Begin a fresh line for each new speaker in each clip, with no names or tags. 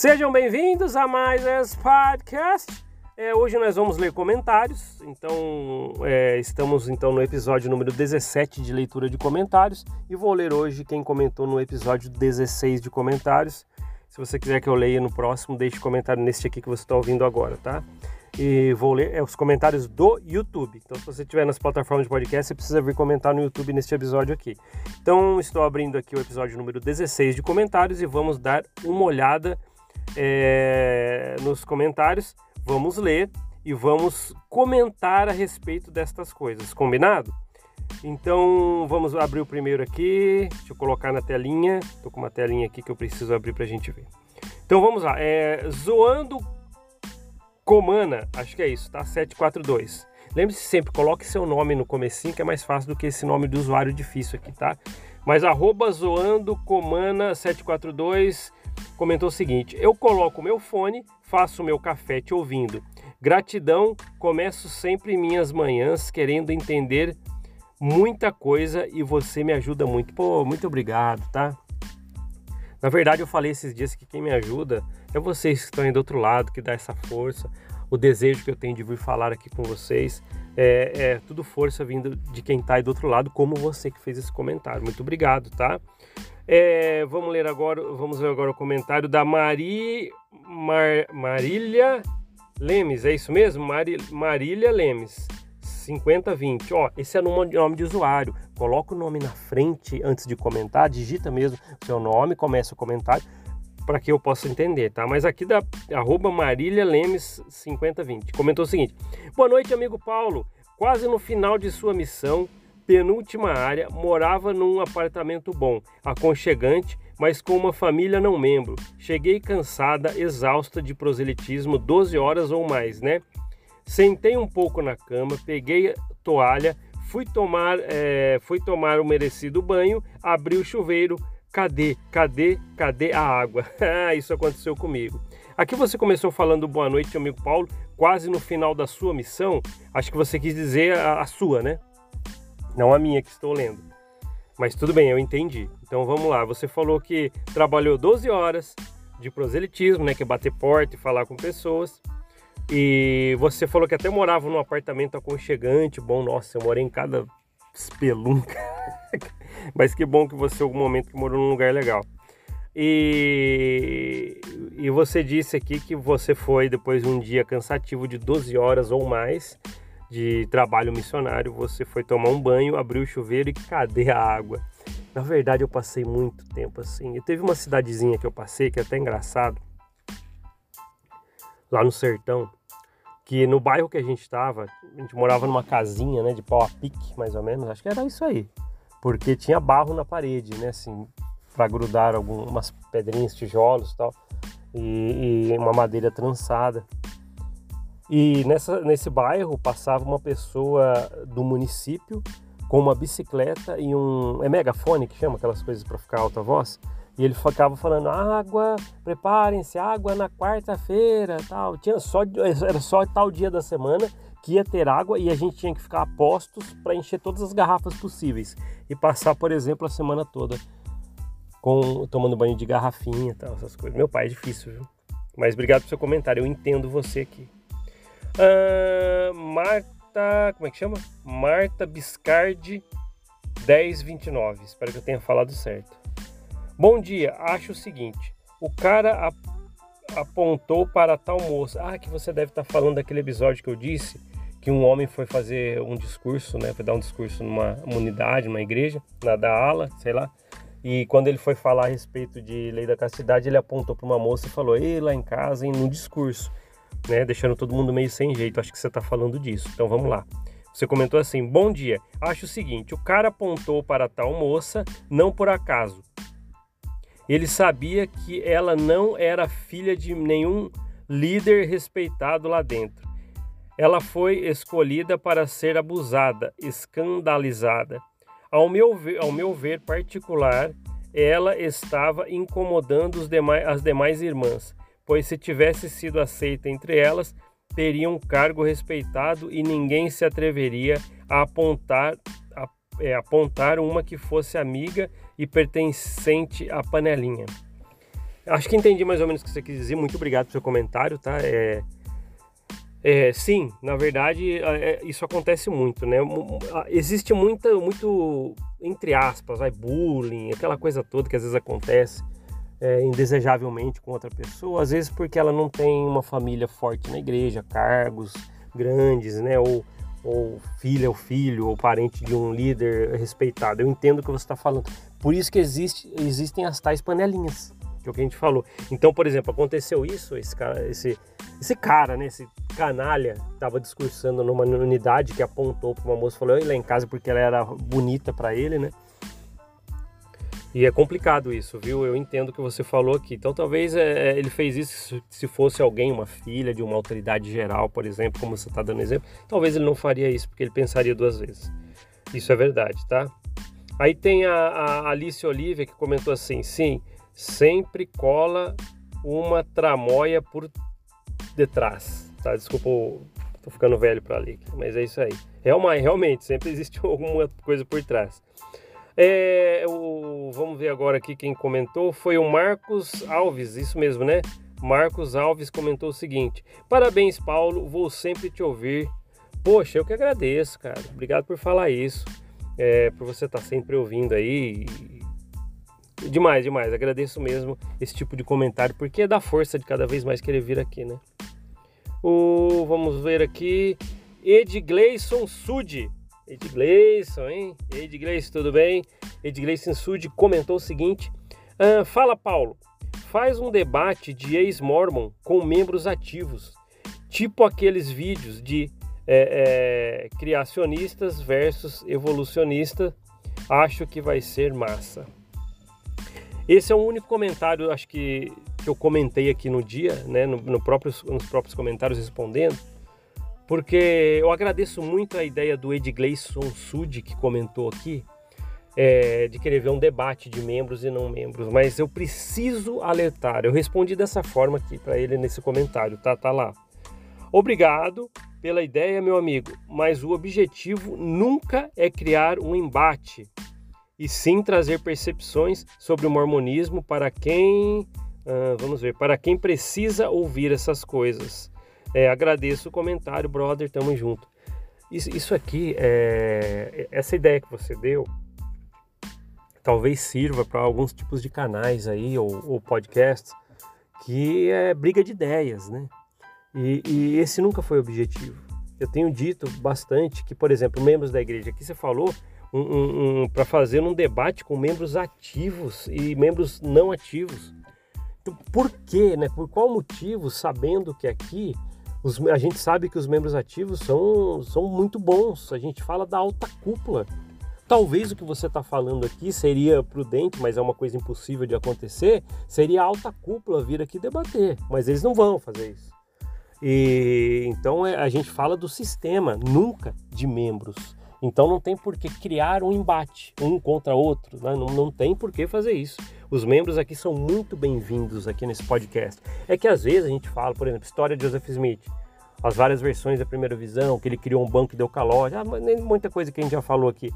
Sejam bem-vindos a mais esse podcast. É, hoje nós vamos ler comentários, então é, estamos então no episódio número 17 de leitura de comentários e vou ler hoje quem comentou no episódio 16 de comentários. Se você quiser que eu leia no próximo, deixe comentário neste aqui que você está ouvindo agora, tá? E vou ler é, os comentários do YouTube. Então, se você estiver nas plataformas de podcast, você precisa vir comentar no YouTube neste episódio aqui. Então, estou abrindo aqui o episódio número 16 de comentários e vamos dar uma olhada é, nos comentários, vamos ler e vamos comentar a respeito destas coisas, combinado? Então vamos abrir o primeiro aqui, deixa eu colocar na telinha, estou com uma telinha aqui que eu preciso abrir para a gente ver. Então vamos lá, é, Zoando Comana, acho que é isso, tá? 742. Lembre-se sempre, coloque seu nome no comecinho que é mais fácil do que esse nome do usuário difícil aqui, tá? Mas arroba zoando comana 742 comentou o seguinte: Eu coloco meu fone, faço meu café te ouvindo. Gratidão, começo sempre minhas manhãs querendo entender muita coisa e você me ajuda muito. Pô, muito obrigado, tá? Na verdade, eu falei esses dias que quem me ajuda é vocês que estão aí do outro lado, que dá essa força, o desejo que eu tenho de vir falar aqui com vocês. É, é tudo força vindo de quem está aí do outro lado, como você que fez esse comentário. Muito obrigado, tá? É, vamos ler agora, vamos ver agora o comentário da Mari, Mar, Marília Lemes, é isso mesmo? Mari, Marília Lemes, 5020. Ó, esse é o nome de usuário. Coloca o nome na frente antes de comentar, digita mesmo seu nome, começa o comentário para que eu possa entender, tá? Mas aqui da arroba Marília Lemes 5020 comentou o seguinte: Boa noite, amigo Paulo. Quase no final de sua missão, penúltima área, morava num apartamento bom, aconchegante, mas com uma família não membro. Cheguei cansada, exausta de proselitismo, 12 horas ou mais, né? Sentei um pouco na cama, peguei toalha, fui tomar, é, fui tomar o merecido banho, abri o chuveiro. Cadê, cadê, cadê a água? Isso aconteceu comigo. Aqui você começou falando boa noite, amigo Paulo, quase no final da sua missão. Acho que você quis dizer a, a sua, né? Não a minha que estou lendo. Mas tudo bem, eu entendi. Então vamos lá. Você falou que trabalhou 12 horas de proselitismo, né, que é bater porta e falar com pessoas. E você falou que até morava num apartamento aconchegante. Bom, nossa, eu morei em cada espelunca. Mas que bom que você, em algum momento, morou num lugar legal. E, e você disse aqui que você foi, depois de um dia cansativo de 12 horas ou mais, de trabalho missionário, você foi tomar um banho, abriu o chuveiro e cadê a água? Na verdade, eu passei muito tempo assim. E teve uma cidadezinha que eu passei que é até engraçado, lá no sertão, que no bairro que a gente estava, a gente morava numa casinha, né, de pau a pique, mais ou menos, acho que era isso aí. Porque tinha barro na parede, né, assim, para grudar algumas pedrinhas, tijolos tal, e, e uma madeira trançada. E nessa, nesse bairro passava uma pessoa do município com uma bicicleta e um. É megafone que chama aquelas coisas para ficar alta voz? E ele ficava falando: água, preparem-se, água na quarta-feira, tal. Tinha só, era só tal dia da semana que ia ter água e a gente tinha que ficar a postos para encher todas as garrafas possíveis e passar, por exemplo, a semana toda com tomando banho de garrafinha, tal, essas coisas. Meu pai é difícil, viu? Mas obrigado pelo seu comentário, eu entendo você aqui. Uh, Marta, como é que chama? Marta Biscardi 1029. Espero que eu tenha falado certo. Bom dia, acho o seguinte: o cara ap apontou para tal moça. Ah, que você deve estar falando daquele episódio que eu disse que um homem foi fazer um discurso, né? Foi dar um discurso numa unidade, numa igreja, na da ala, sei lá. E quando ele foi falar a respeito de lei da castidade, ele apontou para uma moça e falou: "Ei, lá em casa, em um discurso" né? Deixando todo mundo meio sem jeito. Acho que você está falando disso. Então vamos lá. Você comentou assim: Bom dia. Acho o seguinte: o cara apontou para tal moça não por acaso. Ele sabia que ela não era filha de nenhum líder respeitado lá dentro. Ela foi escolhida para ser abusada, escandalizada. Ao meu ver, ao meu ver particular, ela estava incomodando demais, as demais irmãs pois se tivesse sido aceita entre elas, teria um cargo respeitado e ninguém se atreveria a apontar, a, é, apontar uma que fosse amiga e pertencente à panelinha. Acho que entendi mais ou menos o que você quis dizer. Muito obrigado pelo seu comentário, tá? É, é, sim, na verdade, é, é isso acontece muito, né? Existe muita, muito, entre aspas, vai, bullying, aquela coisa toda que às vezes acontece é, indesejavelmente com outra pessoa, às vezes porque ela não tem uma família forte na igreja, cargos grandes, né? Ou, ou filha ou filho, ou parente de um líder respeitado. Eu entendo o que você está falando. Por isso que existe, existem as tais panelinhas, que é o que a gente falou. Então, por exemplo, aconteceu isso, esse cara, esse, esse cara, né, esse canalha, estava discursando numa unidade que apontou para uma moça e falou: Eu ir lá em casa porque ela era bonita para ele, né? E é complicado isso, viu? Eu entendo o que você falou aqui. Então, talvez é, é ele fez isso se fosse alguém, uma filha de uma autoridade geral, por exemplo, como você está dando exemplo. Talvez ele não faria isso, porque ele pensaria duas vezes. Isso é verdade, tá? Aí tem a, a Alice Olivia que comentou assim: sim, sempre cola uma tramóia por detrás. Tá? Desculpa, tô ficando velho para ler, mas é isso aí. Realmente, realmente, sempre existe alguma coisa por trás. É, o, vamos ver agora aqui quem comentou. Foi o Marcos Alves, isso mesmo, né? Marcos Alves comentou o seguinte: Parabéns, Paulo, vou sempre te ouvir. Poxa, eu que agradeço, cara. Obrigado por falar isso. É, por você estar tá sempre ouvindo aí. Demais, demais. Agradeço mesmo esse tipo de comentário, porque dá força de cada vez mais querer vir aqui, né? O, vamos ver aqui. Ed Gleison Sud Ed Gleison, hein? Ed Gleison, tudo bem? Ed Gleison Sud comentou o seguinte: ah, Fala, Paulo, faz um debate de ex-mormon com membros ativos, tipo aqueles vídeos de é, é, criacionistas versus evolucionistas. Acho que vai ser massa. Esse é o único comentário, acho que, que eu comentei aqui no dia, né, no, no próprios, nos próprios comentários respondendo porque eu agradeço muito a ideia do Ed Gleison Sud, que comentou aqui, é, de querer ver um debate de membros e não membros, mas eu preciso alertar. Eu respondi dessa forma aqui para ele nesse comentário, tá? Tá lá. Obrigado pela ideia, meu amigo, mas o objetivo nunca é criar um embate, e sim trazer percepções sobre o mormonismo para quem, ah, vamos ver, para quem precisa ouvir essas coisas. É, agradeço o comentário, brother, tamo junto. Isso, isso aqui, é, essa ideia que você deu, talvez sirva para alguns tipos de canais aí, ou, ou podcasts, que é briga de ideias, né? E, e, esse nunca foi o objetivo. Eu tenho dito bastante que, por exemplo, membros da igreja, aqui você falou um, um, um, para fazer um debate com membros ativos e membros não ativos. Então, por quê, né? Por qual motivo, sabendo que aqui os, a gente sabe que os membros ativos são, são muito bons. A gente fala da alta cúpula. Talvez o que você está falando aqui seria prudente, mas é uma coisa impossível de acontecer. Seria a alta cúpula vir aqui debater, mas eles não vão fazer isso. E então é, a gente fala do sistema, nunca de membros. Então não tem por que criar um embate um contra outro, né? não, não tem por que fazer isso. Os membros aqui são muito bem-vindos aqui nesse podcast. É que às vezes a gente fala, por exemplo, história de Joseph Smith, as várias versões da primeira visão, que ele criou um banco e deu calote, ah, muita coisa que a gente já falou aqui.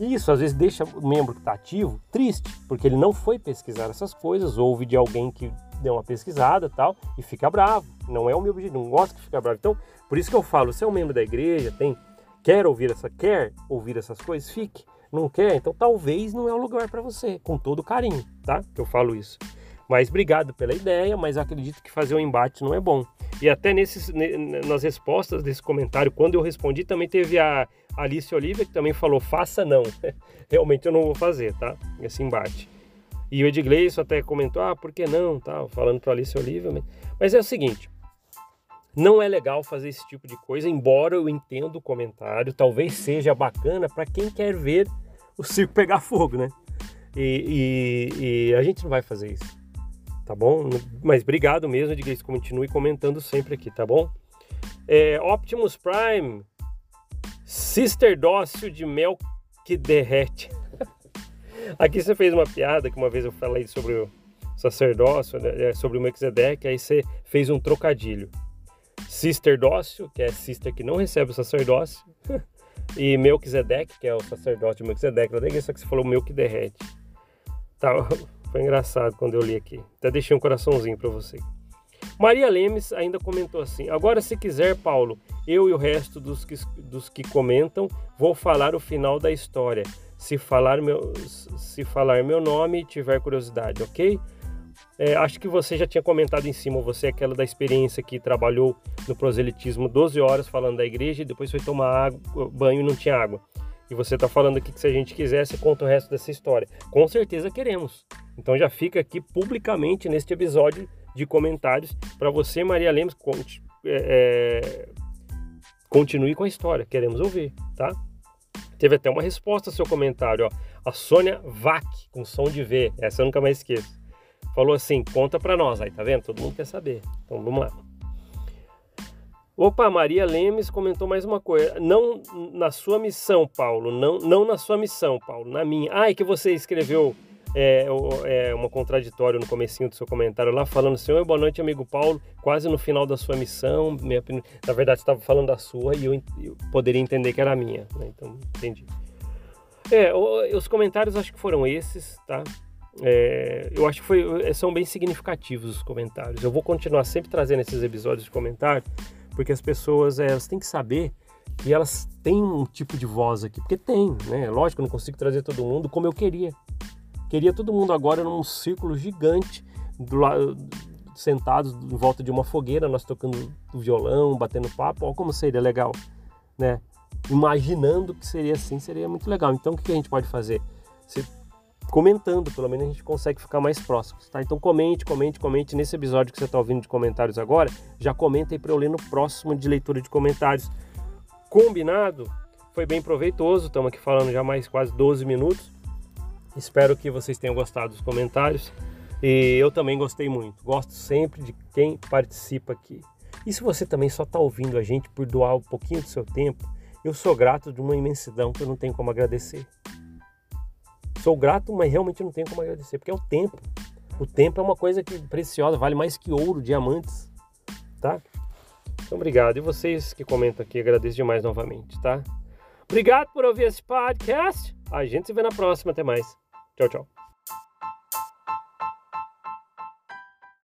Isso às vezes deixa o membro que está ativo triste, porque ele não foi pesquisar essas coisas, ouve de alguém que deu uma pesquisada tal, e fica bravo. Não é o meu objetivo, não gosto que fica bravo. Então, por isso que eu falo, você é um membro da igreja, tem Quer ouvir essa, quer ouvir essas coisas? Fique. Não quer? Então talvez não é o lugar para você, com todo carinho, tá? Que eu falo isso. Mas obrigado pela ideia, mas acredito que fazer um embate não é bom. E até nesses, nas respostas desse comentário, quando eu respondi, também teve a Alice Olivia que também falou: faça não. Realmente eu não vou fazer, tá? Esse embate. E o Edgleison até comentou: ah, por que não? Tá, falando para Alice Olivia. Mas é o seguinte: não é legal fazer esse tipo de coisa, embora eu entenda o comentário, talvez seja bacana para quem quer ver o circo pegar fogo, né? E, e, e, a gente não vai fazer isso, tá bom? Mas obrigado mesmo, diga isso, continue comentando sempre aqui, tá bom? É, Optimus Prime, Sister Dócil de Mel que derrete. aqui você fez uma piada que uma vez eu falei sobre o sacerdócio, né, é, sobre o Melquisedeque, aí você fez um trocadilho. Sister Dócio, que é sister que não recebe o sacerdócio, e Melquisedeque, que é o sacerdote de Melquisedeque, só que você falou Melquiderrete. Tá, foi engraçado quando eu li aqui. Até deixei um coraçãozinho para você. Maria Lemes ainda comentou assim: Agora, se quiser, Paulo, eu e o resto dos que, dos que comentam, vou falar o final da história. Se falar meu, se falar meu nome e tiver curiosidade, ok? É, acho que você já tinha comentado em cima, você é aquela da experiência que trabalhou no proselitismo 12 horas falando da igreja e depois foi tomar água, banho e não tinha água. E você está falando aqui que se a gente quisesse, conta o resto dessa história. Com certeza queremos. Então já fica aqui publicamente neste episódio de comentários para você, Maria Lemos, conte, é, é, continue com a história. Queremos ouvir, tá? Teve até uma resposta ao seu comentário, ó. A Sônia Vac, com som de V, essa eu nunca mais esqueço. Falou assim: conta para nós, aí tá vendo? Todo mundo quer saber. Então vamos lá. Opa, Maria Lemes comentou mais uma coisa. Não na sua missão, Paulo. Não, não na sua missão, Paulo. Na minha. Ah, é que você escreveu é, é uma contraditório no comecinho do seu comentário lá, falando assim, Oi, boa noite, amigo Paulo, quase no final da sua missão, minha, na verdade estava falando da sua e eu, eu, poderia entender que era a minha, né? então entendi. É, os comentários acho que foram esses, tá? É, eu acho que foi, são bem significativos os comentários. Eu vou continuar sempre trazendo esses episódios de comentário, porque as pessoas elas têm que saber que elas têm um tipo de voz aqui, porque tem, né? Lógico, eu não consigo trazer todo mundo como eu queria, Queria todo mundo agora num círculo gigante, do lado, sentados em volta de uma fogueira, nós tocando violão, batendo papo. Olha como seria legal, né? Imaginando que seria assim, seria muito legal. Então, o que a gente pode fazer? Comentando, pelo menos a gente consegue ficar mais próximos, tá? Então, comente, comente, comente. Nesse episódio que você está ouvindo de comentários agora, já comenta aí para eu ler no próximo de leitura de comentários. Combinado? Foi bem proveitoso, estamos aqui falando já mais quase 12 minutos. Espero que vocês tenham gostado dos comentários e eu também gostei muito. Gosto sempre de quem participa aqui. E se você também só está ouvindo a gente por doar um pouquinho do seu tempo, eu sou grato de uma imensidão que eu não tenho como agradecer. Sou grato, mas realmente não tenho como agradecer, porque é o tempo. O tempo é uma coisa que preciosa, vale mais que ouro, diamantes, tá? Então, obrigado. E vocês que comentam aqui, agradeço demais novamente, tá? Obrigado por ouvir esse podcast. A gente se vê na próxima. Até mais. Tchau, tchau.